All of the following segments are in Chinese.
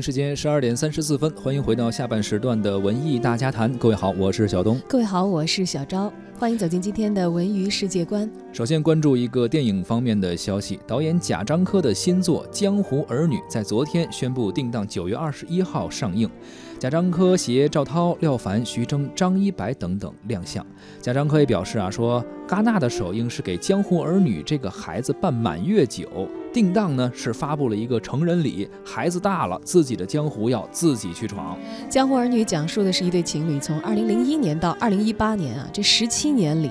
京时间十二点三十四分，欢迎回到下半时段的文艺大家谈。各位好，我是小东。各位好，我是小昭。欢迎走进今天的文娱世界观。首先关注一个电影方面的消息，导演贾樟柯的新作《江湖儿女》在昨天宣布定档九月二十一号上映。贾樟柯携赵涛、廖凡、徐峥、张一白等等亮相。贾樟柯也表示啊，说戛纳的首映是给《江湖儿女》这个孩子办满月酒，定档呢是发布了一个成人礼，孩子大了，自己的江湖要自己去闯。《江湖儿女》讲述的是一对情侣从二零零一年到二零一八年啊这十七年里，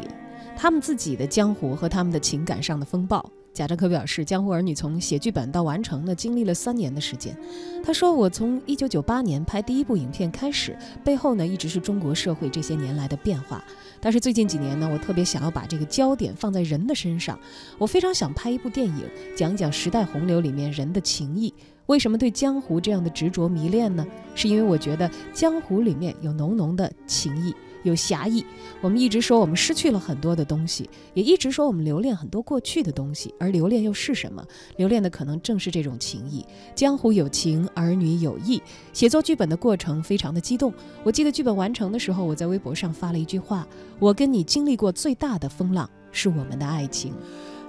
他们自己的江湖和他们的情感上的风暴。贾樟柯表示，《江湖儿女》从写剧本到完成呢，经历了三年的时间。他说：“我从一九九八年拍第一部影片开始，背后呢一直是中国社会这些年来的变化。但是最近几年呢，我特别想要把这个焦点放在人的身上。我非常想拍一部电影，讲讲时代洪流里面人的情谊。为什么对江湖这样的执着迷恋呢？是因为我觉得江湖里面有浓浓的情谊。”有侠义，我们一直说我们失去了很多的东西，也一直说我们留恋很多过去的东西，而留恋又是什么？留恋的可能正是这种情谊。江湖有情，儿女有义。写作剧本的过程非常的激动。我记得剧本完成的时候，我在微博上发了一句话：我跟你经历过最大的风浪，是我们的爱情。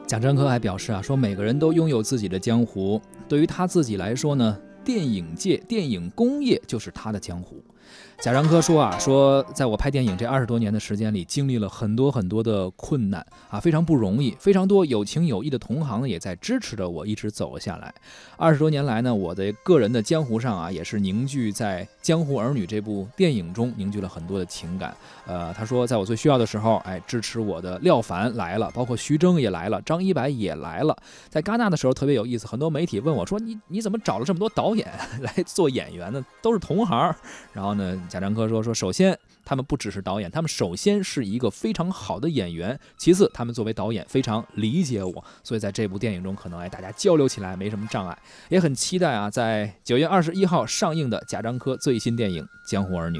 贾樟柯还表示啊，说每个人都拥有自己的江湖，对于他自己来说呢，电影界、电影工业就是他的江湖。贾樟柯说啊，说在我拍电影这二十多年的时间里，经历了很多很多的困难啊，非常不容易。非常多有情有义的同行呢也在支持着我一直走下来。二十多年来呢，我的个人的江湖上啊，也是凝聚在《江湖儿女》这部电影中凝聚了很多的情感。呃，他说，在我最需要的时候，哎，支持我的廖凡来了，包括徐峥也来了，张一白也来了。在戛纳的时候特别有意思，很多媒体问我说：“你你怎么找了这么多导演来做演员呢？都是同行。”然后呢？贾樟柯说：“说首先，他们不只是导演，他们首先是一个非常好的演员。其次，他们作为导演非常理解我，所以在这部电影中，可能哎，大家交流起来没什么障碍。也很期待啊，在九月二十一号上映的贾樟柯最新电影《江湖儿女》。”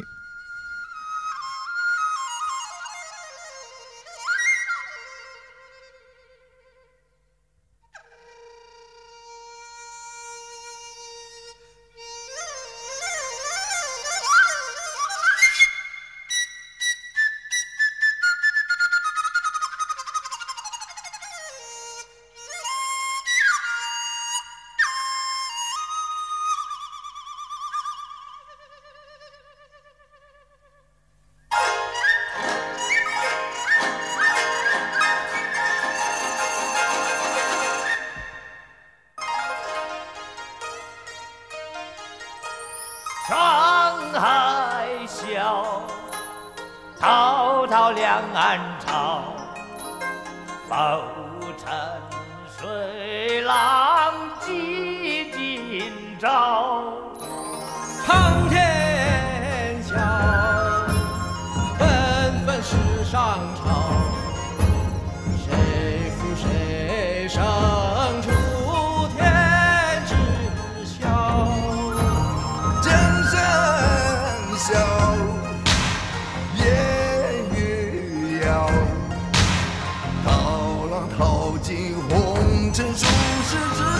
滔滔两岸潮，浮沉水总是自。